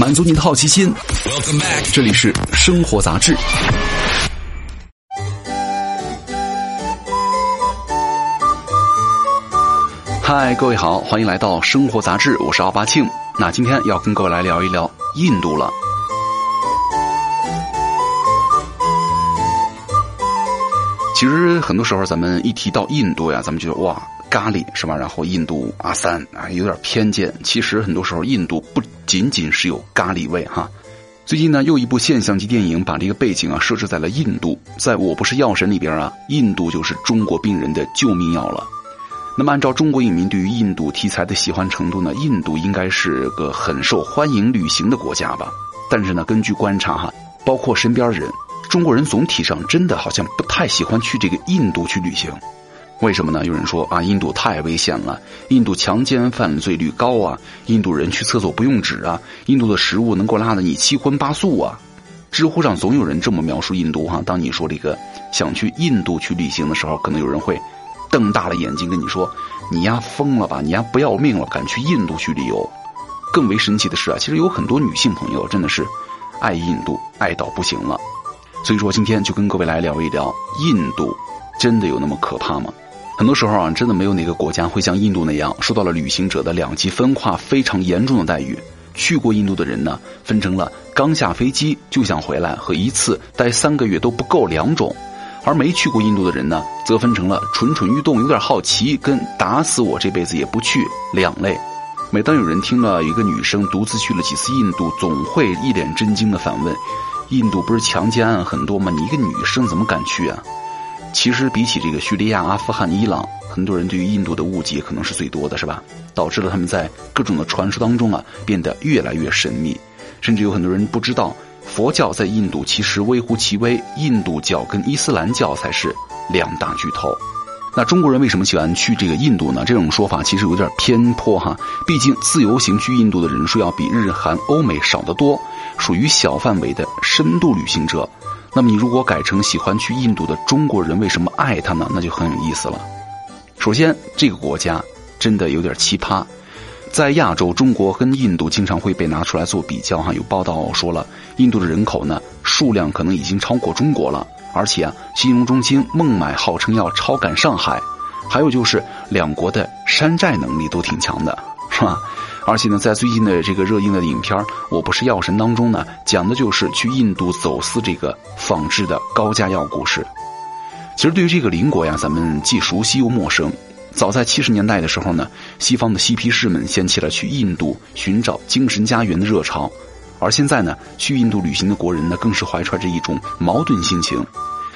满足你的好奇心。这里是生活杂志。嗨，各位好，欢迎来到生活杂志，我是奥巴庆。那今天要跟各位来聊一聊印度了。其实很多时候，咱们一提到印度呀，咱们觉得哇，咖喱是吧？然后印度阿三啊，有点偏见。其实很多时候，印度不仅仅是有咖喱味哈。最近呢，又一部现象级电影把这个背景啊设置在了印度。在我不是药神里边啊，印度就是中国病人的救命药了。那么，按照中国影迷对于印度题材的喜欢程度呢，印度应该是个很受欢迎旅行的国家吧？但是呢，根据观察哈，包括身边人，中国人总体上真的好像不太喜欢去这个印度去旅行。为什么呢？有人说啊，印度太危险了，印度强奸犯罪率高啊，印度人去厕所不用纸啊，印度的食物能够拉得你七荤八素啊。知乎上总有人这么描述印度哈。当你说这个想去印度去旅行的时候，可能有人会。瞪大了眼睛跟你说：“你丫疯了吧？你丫不要命了？敢去印度去旅游？”更为神奇的是啊，其实有很多女性朋友真的是爱印度爱到不行了。所以说今天就跟各位来聊一聊印度，真的有那么可怕吗？很多时候啊，真的没有哪个国家会像印度那样受到了旅行者的两极分化非常严重的待遇。去过印度的人呢，分成了刚下飞机就想回来和一次待三个月都不够两种。而没去过印度的人呢，则分成了蠢蠢欲动、有点好奇，跟打死我这辈子也不去两类。每当有人听了一个女生独自去了几次印度，总会一脸震惊的反问：“印度不是强奸案很多吗？你一个女生怎么敢去啊？”其实比起这个叙利亚、阿富汗、伊朗，很多人对于印度的误解可能是最多的，是吧？导致了他们在各种的传说当中啊，变得越来越神秘，甚至有很多人不知道。佛教在印度其实微乎其微，印度教跟伊斯兰教才是两大巨头。那中国人为什么喜欢去这个印度呢？这种说法其实有点偏颇哈。毕竟自由行去印度的人数要比日韩欧美少得多，属于小范围的深度旅行者。那么你如果改成喜欢去印度的中国人为什么爱它呢？那就很有意思了。首先，这个国家真的有点奇葩。在亚洲，中国跟印度经常会被拿出来做比较哈。有报道说了，印度的人口呢数量可能已经超过中国了，而且啊，金融中心孟买号称要超赶上海。还有就是两国的山寨能力都挺强的，是吧？而且呢，在最近的这个热映的影片《我不是药神》当中呢，讲的就是去印度走私这个仿制的高价药故事。其实对于这个邻国呀，咱们既熟悉又陌生。早在七十年代的时候呢，西方的嬉皮士们掀起了去印度寻找精神家园的热潮，而现在呢，去印度旅行的国人呢，更是怀揣着一种矛盾心情。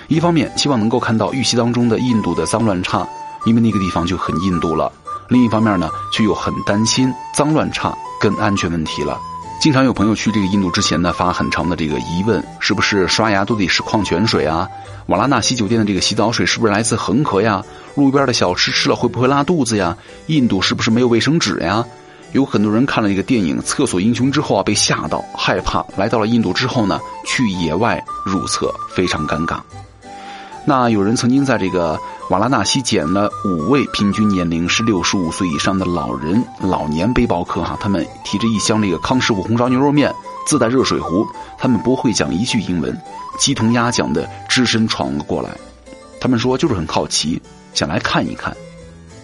一方面希望能够看到预期当中的印度的脏乱差，因为那个地方就很印度了；另一方面呢，却又很担心脏乱差跟安全问题了。经常有朋友去这个印度之前呢，发很长的这个疑问：是不是刷牙都得是矿泉水啊？瓦拉纳西酒店的这个洗澡水是不是来自恒河呀？路边的小吃吃了会不会拉肚子呀？印度是不是没有卫生纸呀？有很多人看了这个电影《厕所英雄》之后啊，被吓到害怕，来到了印度之后呢，去野外入厕非常尴尬。那有人曾经在这个瓦拉纳西捡了五位平均年龄是六十五岁以上的老人老年背包客哈，他们提着一箱这个康师傅红烧牛肉面，自带热水壶，他们不会讲一句英文，鸡同鸭讲的只身闯了过来。他们说就是很好奇，想来看一看。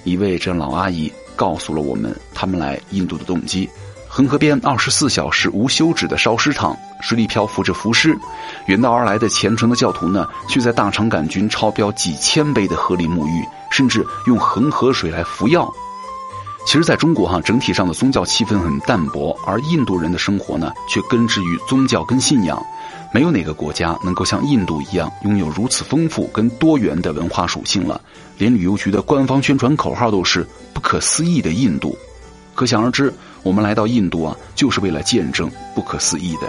一位这老阿姨告诉了我们他们来印度的动机。恒河边二十四小时无休止的烧尸场，水里漂浮着浮尸，远道而来的虔诚的教徒呢，却在大肠杆菌超标几千倍的河里沐浴，甚至用恒河水来服药。其实，在中国哈，整体上的宗教气氛很淡薄，而印度人的生活呢，却根植于宗教跟信仰。没有哪个国家能够像印度一样拥有如此丰富跟多元的文化属性了。连旅游局的官方宣传口号都是“不可思议的印度”，可想而知。我们来到印度啊，就是为了见证不可思议的。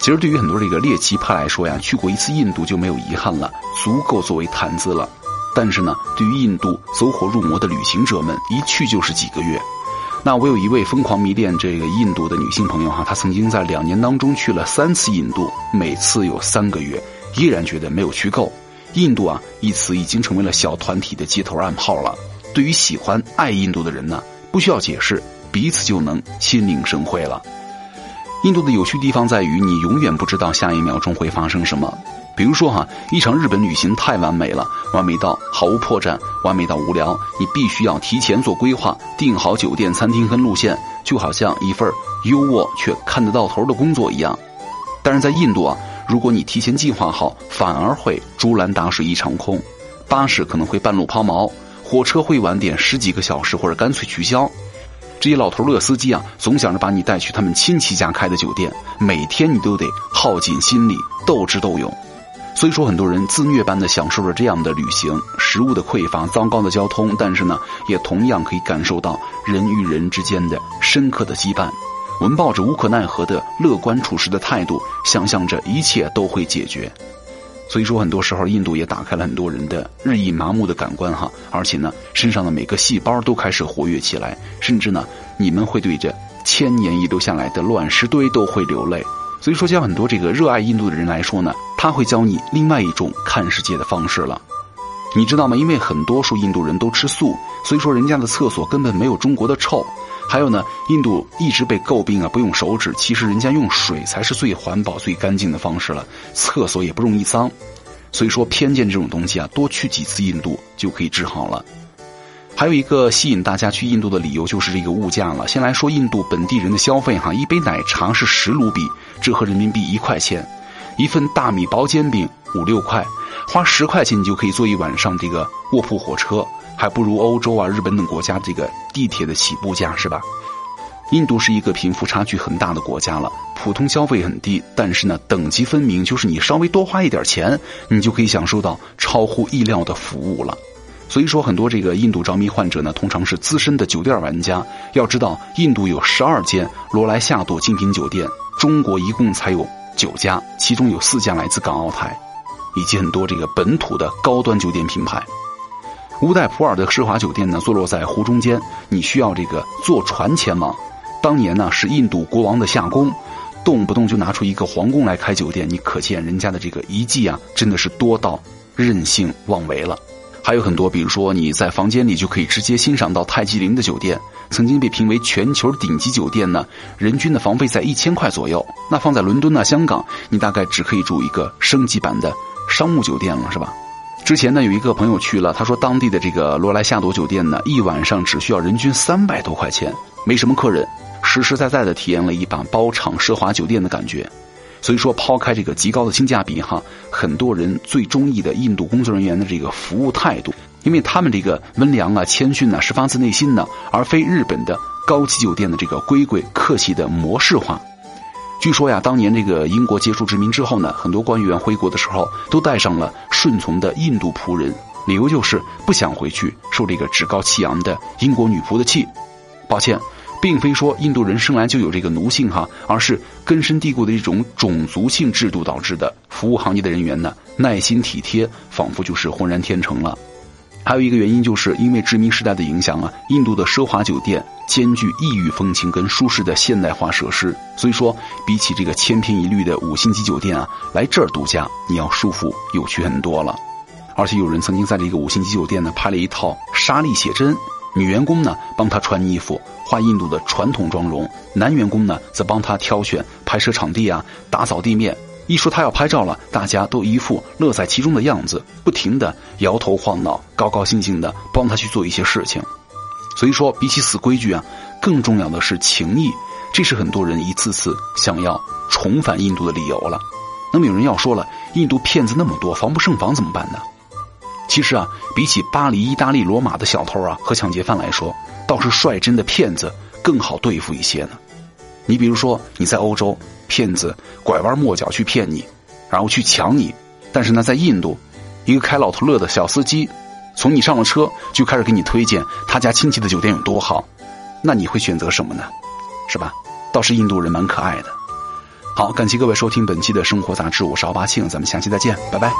其实，对于很多这个猎奇派来说呀，去过一次印度就没有遗憾了，足够作为谈资了。但是呢，对于印度走火入魔的旅行者们，一去就是几个月。那我有一位疯狂迷恋这个印度的女性朋友哈，她曾经在两年当中去了三次印度，每次有三个月，依然觉得没有去够。印度啊一词已经成为了小团体的街头暗号了。对于喜欢爱印度的人呢，不需要解释。彼此就能心领神会了。印度的有趣地方在于，你永远不知道下一秒钟会发生什么。比如说哈，一场日本旅行太完美了，完美到毫无破绽，完美到无聊，你必须要提前做规划，订好酒店、餐厅和路线，就好像一份优渥却看得到头的工作一样。但是在印度啊，如果你提前计划好，反而会竹篮打水一场空，巴士可能会半路抛锚，火车会晚点十几个小时，或者干脆取消。这些老头乐司机啊，总想着把你带去他们亲戚家开的酒店，每天你都得耗尽心力，斗智斗勇。所以说，很多人自虐般的享受着这样的旅行，食物的匮乏，糟糕的交通，但是呢，也同样可以感受到人与人之间的深刻的羁绊。我们抱着无可奈何的乐观处事的态度，想象着一切都会解决。所以说，很多时候印度也打开了很多人的日益麻木的感官哈，而且呢，身上的每个细胞都开始活跃起来，甚至呢，你们会对着千年遗留下来的乱石堆都会流泪。所以说，像很多这个热爱印度的人来说呢，他会教你另外一种看世界的方式了。你知道吗？因为很多数印度人都吃素，所以说人家的厕所根本没有中国的臭。还有呢，印度一直被诟病啊，不用手指，其实人家用水才是最环保、最干净的方式了。厕所也不容易脏。所以说，偏见这种东西啊，多去几次印度就可以治好了。还有一个吸引大家去印度的理由就是这个物价了。先来说印度本地人的消费哈，一杯奶茶是十卢比，折合人民币一块钱；一份大米薄煎饼五六块，花十块钱你就可以坐一晚上这个卧铺火车，还不如欧洲啊、日本等国家这个地铁的起步价是吧？印度是一个贫富差距很大的国家了，普通消费很低，但是呢，等级分明，就是你稍微多花一点钱，你就可以享受到超乎意料的服务了。所以说，很多这个印度着迷患者呢，通常是资深的酒店玩家。要知道，印度有十二间罗莱夏朵精品酒店，中国一共才有九家，其中有四家来自港澳台，以及很多这个本土的高端酒店品牌。乌代普尔的奢华酒店呢，坐落在湖中间，你需要这个坐船前往。当年呢，是印度国王的夏宫，动不动就拿出一个皇宫来开酒店，你可见人家的这个遗迹啊，真的是多到任性妄为了。还有很多，比如说你在房间里就可以直接欣赏到泰姬陵的酒店，曾经被评为全球顶级酒店呢。人均的房费在一千块左右。那放在伦敦呢、香港，你大概只可以住一个升级版的商务酒店了，是吧？之前呢，有一个朋友去了，他说当地的这个罗莱夏朵酒店呢，一晚上只需要人均三百多块钱，没什么客人，实实在在的体验了一把包场奢华酒店的感觉。所以说，抛开这个极高的性价比哈，很多人最中意的印度工作人员的这个服务态度，因为他们这个温良啊、谦逊呢，是发自内心的，而非日本的高级酒店的这个规规客气的模式化。据说呀，当年这个英国结束殖民之后呢，很多官员回国的时候都带上了顺从的印度仆人，理由就是不想回去受这个趾高气扬的英国女仆的气。抱歉。并非说印度人生来就有这个奴性哈，而是根深蒂固的一种种族性制度导致的。服务行业的人员呢，耐心体贴，仿佛就是浑然天成了。还有一个原因，就是因为殖民时代的影响啊，印度的奢华酒店兼具异域风情跟舒适的现代化设施，所以说比起这个千篇一律的五星级酒店啊，来这儿度假你要舒服有趣很多了。而且有人曾经在这个五星级酒店呢拍了一套沙丽写真。女员工呢，帮他穿衣服、画印度的传统妆容；男员工呢，则帮他挑选拍摄场地啊，打扫地面。一说他要拍照了，大家都一副乐在其中的样子，不停的摇头晃脑，高高兴兴的帮他去做一些事情。所以说，比起死规矩啊，更重要的是情谊，这是很多人一次次想要重返印度的理由了。那么有人要说了，印度骗子那么多，防不胜防怎么办呢？其实啊，比起巴黎、意大利、罗马的小偷啊和抢劫犯来说，倒是率真的骗子更好对付一些呢。你比如说，你在欧洲，骗子拐弯抹角去骗你，然后去抢你；但是呢，在印度，一个开老头乐的小司机，从你上了车就开始给你推荐他家亲戚的酒店有多好，那你会选择什么呢？是吧？倒是印度人蛮可爱的。好，感谢各位收听本期的生活杂志，我是奥巴庆，咱们下期再见，拜拜。